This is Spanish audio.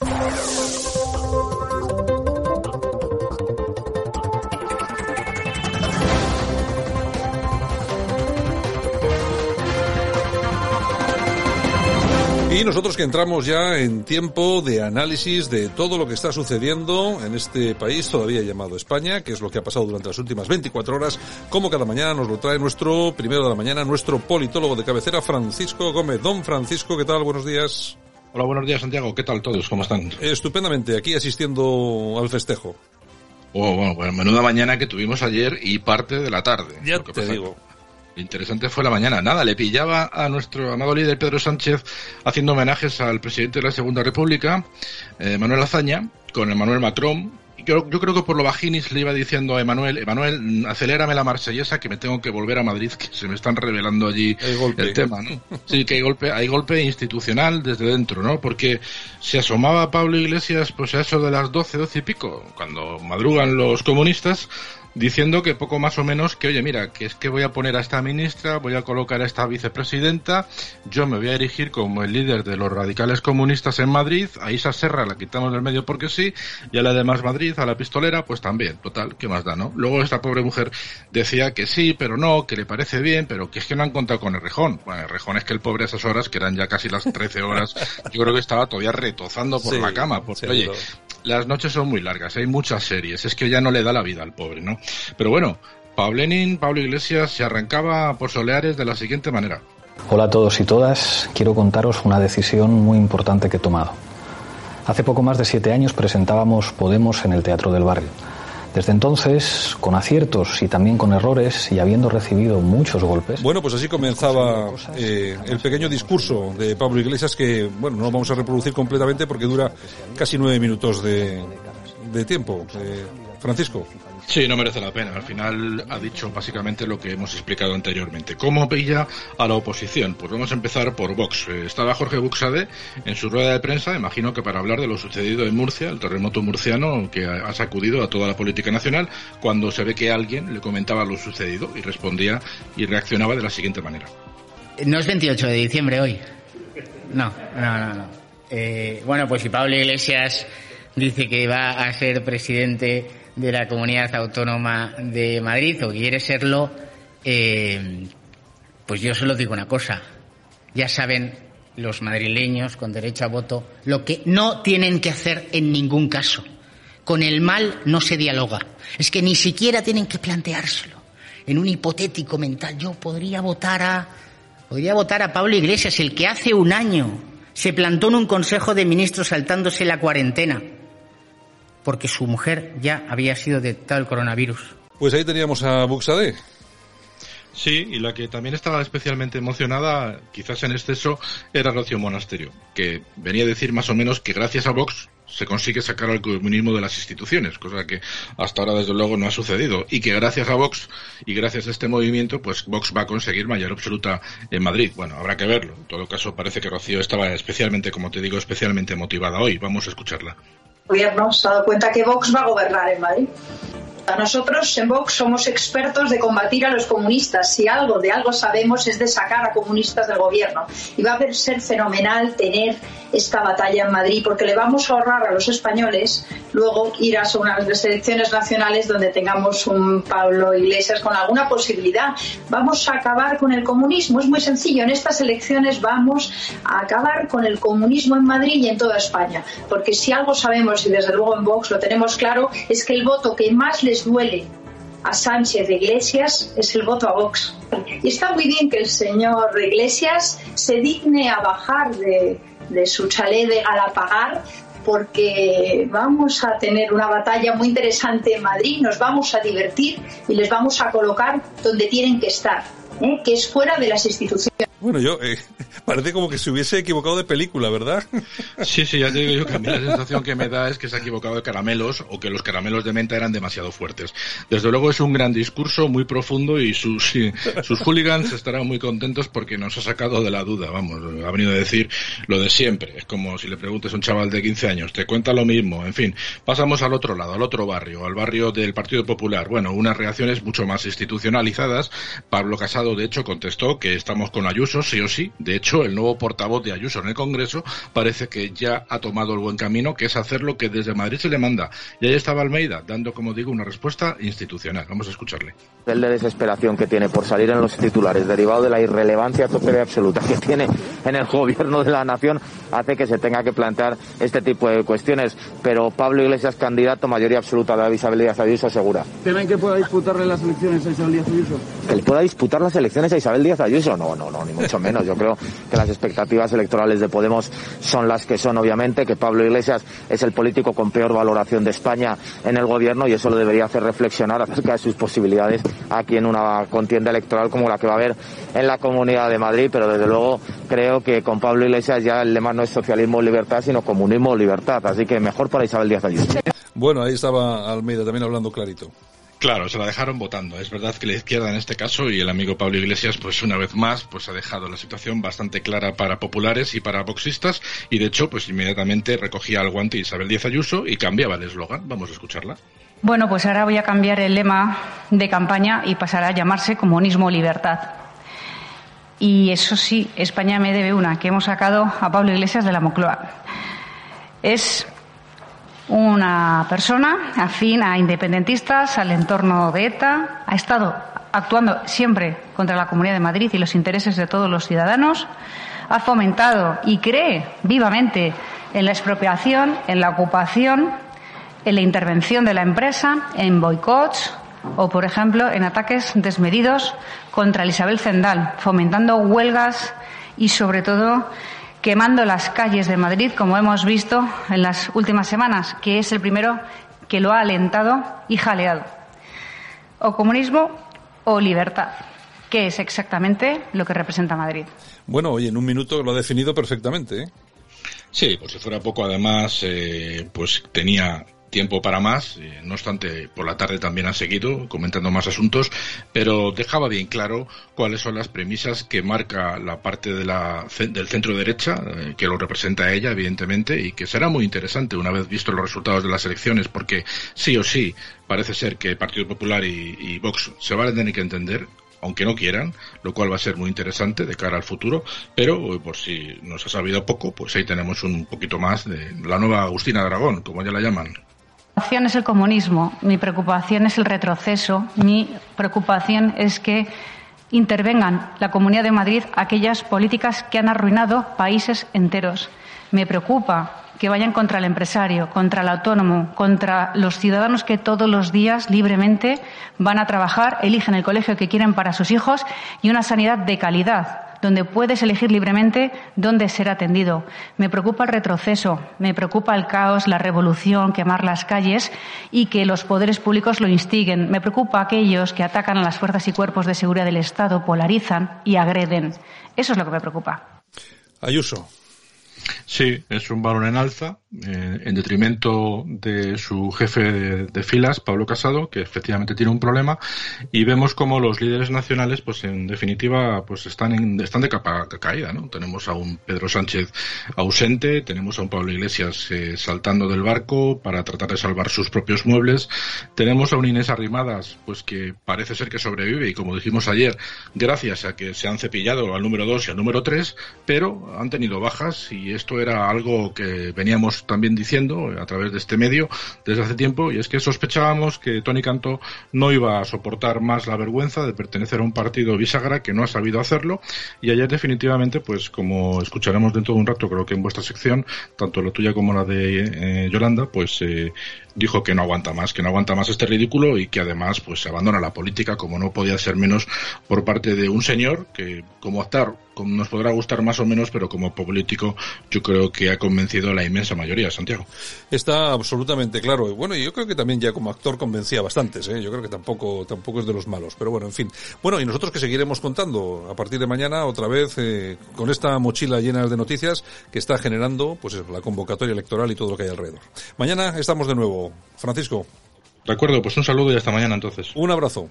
Y nosotros que entramos ya en tiempo de análisis de todo lo que está sucediendo en este país todavía llamado España, que es lo que ha pasado durante las últimas 24 horas, como cada mañana nos lo trae nuestro primero de la mañana, nuestro politólogo de cabecera, Francisco Gómez. Don Francisco, ¿qué tal? Buenos días. Hola, buenos días, Santiago. ¿Qué tal todos? ¿Cómo están? Estupendamente, aquí asistiendo al festejo. Oh, bueno, bueno, menuda mañana que tuvimos ayer y parte de la tarde. Ya te digo. Interesante fue la mañana. Nada, le pillaba a nuestro amado líder Pedro Sánchez haciendo homenajes al presidente de la Segunda República, eh, Manuel Azaña, con Emmanuel Macron. Yo, yo, creo que por lo bajinis le iba diciendo a Emanuel, Emanuel, acelérame la marsellesa que me tengo que volver a Madrid, que se me están revelando allí el tema, ¿no? Sí, que hay golpe, hay golpe institucional desde dentro, ¿no? Porque se asomaba Pablo Iglesias, pues a eso de las doce, doce y pico, cuando madrugan los comunistas, diciendo que poco más o menos que, oye, mira, que es que voy a poner a esta ministra, voy a colocar a esta vicepresidenta, yo me voy a erigir como el líder de los radicales comunistas en Madrid, a Isa Serra la quitamos del medio porque sí, y a la de Más Madrid, a la pistolera, pues también, total, ¿qué más da, no? Luego esta pobre mujer decía que sí, pero no, que le parece bien, pero que es que no han contado con el rejón. Bueno, el rejón es que el pobre a esas horas, que eran ya casi las 13 horas, yo creo que estaba todavía retozando por Sí, la cama, porque, seguro. oye, las noches son muy largas, hay muchas series, es que ya no le da la vida al pobre, ¿no? Pero bueno, Pablenin, Pablo Iglesias se arrancaba por soleares de la siguiente manera. Hola a todos y todas, quiero contaros una decisión muy importante que he tomado. Hace poco más de siete años presentábamos Podemos en el Teatro del Barrio. Desde entonces, con aciertos y también con errores y habiendo recibido muchos golpes. Bueno, pues así comenzaba eh, el pequeño discurso de Pablo Iglesias que, bueno, no lo vamos a reproducir completamente porque dura casi nueve minutos de, de tiempo. Eh, Francisco. Sí, no merece la pena. Al final ha dicho básicamente lo que hemos explicado anteriormente. ¿Cómo pilla a la oposición? Pues vamos a empezar por Vox. Eh, Estaba Jorge Buxade en su rueda de prensa, imagino que para hablar de lo sucedido en Murcia, el terremoto murciano que ha ha sacudido a toda la política nacional, cuando se ve que alguien le comentaba lo sucedido y respondía y reaccionaba de la siguiente manera. No es 28 de diciembre hoy. No, no, no. no. Eh, bueno, pues si Pablo Iglesias dice que va a ser presidente de la comunidad autónoma de Madrid o quiere serlo, eh, pues yo solo digo una cosa. Ya saben los madrileños con derecho a voto lo que no tienen que hacer en ningún caso. Con el mal no se dialoga. Es que ni siquiera tienen que planteárselo. En un hipotético mental, yo podría votar a Podría votar a Pablo Iglesias, el que hace un año se plantó en un consejo de ministros saltándose la cuarentena, porque su mujer ya había sido detectado el coronavirus. Pues ahí teníamos a Buxade. Sí, y la que también estaba especialmente emocionada, quizás en exceso, era Rocío Monasterio, que venía a decir más o menos que gracias a Vox se consigue sacar al comunismo de las instituciones, cosa que hasta ahora desde luego no ha sucedido, y que gracias a Vox y gracias a este movimiento, pues Vox va a conseguir mayor absoluta en Madrid. Bueno, habrá que verlo. En todo caso, parece que Rocío estaba especialmente, como te digo, especialmente motivada hoy. Vamos a escucharla. Gobierno se ha dado cuenta que Vox va a gobernar en Madrid. Nosotros en Vox somos expertos de combatir a los comunistas. Si algo de algo sabemos es de sacar a comunistas del gobierno. Y va a ser fenomenal tener esta batalla en Madrid porque le vamos a ahorrar a los españoles luego ir a unas elecciones nacionales donde tengamos un Pablo Iglesias con alguna posibilidad. Vamos a acabar con el comunismo. Es muy sencillo. En estas elecciones vamos a acabar con el comunismo en Madrid y en toda España. Porque si algo sabemos, y desde luego en Vox lo tenemos claro, es que el voto que más les duele a Sánchez de Iglesias es el voto a Vox. Y está muy bien que el señor de Iglesias se digne a bajar de, de su chalet de Galapagar porque vamos a tener una batalla muy interesante en Madrid, nos vamos a divertir y les vamos a colocar donde tienen que estar, ¿eh? que es fuera de las instituciones. Bueno, yo, eh, parece como que se hubiese equivocado de película, ¿verdad? Sí, sí, ya te digo yo que a mí la sensación que me da es que se ha equivocado de caramelos o que los caramelos de menta eran demasiado fuertes. Desde luego es un gran discurso, muy profundo y sus, sus hooligans estarán muy contentos porque nos ha sacado de la duda, vamos, ha venido a decir lo de siempre. Es como si le preguntes a un chaval de 15 años, te cuenta lo mismo, en fin. Pasamos al otro lado, al otro barrio, al barrio del Partido Popular. Bueno, unas reacciones mucho más institucionalizadas. Pablo Casado, de hecho, contestó que estamos con Ayuso Ayuso, sí o sí. De hecho, el nuevo portavoz de Ayuso en el Congreso parece que ya ha tomado el buen camino, que es hacer lo que desde Madrid se le manda. Y ahí estaba Almeida, dando, como digo, una respuesta institucional. Vamos a escucharle. El de desesperación que tiene por salir en los titulares, derivado de la irrelevancia total y absoluta que tiene en el gobierno de la nación, hace que se tenga que plantear este tipo de cuestiones. Pero Pablo Iglesias, candidato, mayoría absoluta de Isabel Díaz Ayuso, segura. ¿Temen que pueda disputarle las elecciones a Isabel Díaz Ayuso? ¿Que le pueda disputar las elecciones a Isabel Díaz Ayuso? No, no, no, ni mucho menos. Yo creo que las expectativas electorales de Podemos son las que son, obviamente, que Pablo Iglesias es el político con peor valoración de España en el gobierno y eso lo debería hacer reflexionar acerca de sus posibilidades aquí en una contienda electoral como la que va a haber en la Comunidad de Madrid, pero desde luego creo que con Pablo Iglesias ya el lema no es socialismo o libertad, sino comunismo o libertad. Así que mejor para Isabel Díaz Ayuso. Bueno, ahí estaba Almeida también hablando clarito. Claro, se la dejaron votando. Es verdad que la izquierda en este caso y el amigo Pablo Iglesias, pues una vez más, pues ha dejado la situación bastante clara para populares y para boxistas y de hecho, pues inmediatamente recogía el guante Isabel Díaz Ayuso y cambiaba el eslogan. Vamos a escucharla. Bueno, pues ahora voy a cambiar el lema de campaña y pasará a llamarse Comunismo Libertad. Y eso sí, España me debe una, que hemos sacado a Pablo Iglesias de la Mocloa. Es una persona afín a independentistas, al entorno de ETA, ha estado actuando siempre contra la Comunidad de Madrid y los intereses de todos los ciudadanos, ha fomentado y cree vivamente en la expropiación, en la ocupación, en la intervención de la empresa, en boicots o, por ejemplo, en ataques desmedidos contra Isabel Zendal, fomentando huelgas y, sobre todo, quemando las calles de Madrid, como hemos visto en las últimas semanas, que es el primero que lo ha alentado y jaleado. O comunismo o libertad, que es exactamente lo que representa Madrid. Bueno, oye, en un minuto lo ha definido perfectamente. ¿eh? Sí, por si fuera poco, además, eh, pues tenía tiempo para más. Eh, no obstante, por la tarde también ha seguido comentando más asuntos, pero dejaba bien claro cuáles son las premisas que marca la parte de la, del centro derecha, eh, que lo representa ella, evidentemente, y que será muy interesante una vez visto los resultados de las elecciones, porque sí o sí parece ser que Partido Popular y, Vox se van a tener que entender aunque no quieran, lo cual va a ser muy interesante de cara al futuro, pero por si nos ha sabido poco, pues ahí tenemos un poquito más de la nueva Agustina Dragón, como ya la llaman. Preocupación es el comunismo, mi preocupación es el retroceso, mi preocupación es que intervengan la Comunidad de Madrid aquellas políticas que han arruinado países enteros. Me preocupa que vayan contra el empresario, contra el autónomo, contra los ciudadanos que todos los días libremente van a trabajar, eligen el colegio que quieren para sus hijos y una sanidad de calidad donde puedes elegir libremente dónde ser atendido. Me preocupa el retroceso, me preocupa el caos, la revolución, quemar las calles y que los poderes públicos lo instiguen. Me preocupa aquellos que atacan a las fuerzas y cuerpos de seguridad del Estado, polarizan y agreden. Eso es lo que me preocupa. Ayuso. Sí, es un balón en alza, eh, en detrimento de su jefe de, de, filas, Pablo Casado, que efectivamente tiene un problema, y vemos como los líderes nacionales, pues en definitiva, pues están en, están de capa caída, ¿no? Tenemos a un Pedro Sánchez ausente, tenemos a un Pablo Iglesias eh, saltando del barco para tratar de salvar sus propios muebles, tenemos a un Inés Arrimadas, pues que parece ser que sobrevive, y como dijimos ayer, gracias a que se han cepillado al número 2 y al número 3, pero han tenido bajas y esto era algo que veníamos también diciendo a través de este medio desde hace tiempo y es que sospechábamos que Tony Cantó no iba a soportar más la vergüenza de pertenecer a un partido bisagra que no ha sabido hacerlo. Y ayer definitivamente pues como escucharemos dentro de un rato creo que en vuestra sección tanto la tuya como la de eh, Yolanda pues eh, dijo que no aguanta más, que no aguanta más este ridículo y que además pues abandona la política como no podía ser menos por parte de un señor que como actor nos podrá gustar más o menos, pero como político yo creo que ha convencido a la inmensa mayoría, Santiago. Está absolutamente claro. Y bueno, yo creo que también ya como actor convencía bastantes, ¿eh? yo creo que tampoco, tampoco es de los malos, pero bueno, en fin. Bueno, y nosotros que seguiremos contando a partir de mañana otra vez eh, con esta mochila llena de noticias que está generando pues la convocatoria electoral y todo lo que hay alrededor. Mañana estamos de nuevo. Francisco. De acuerdo, pues un saludo y hasta mañana entonces. Un abrazo.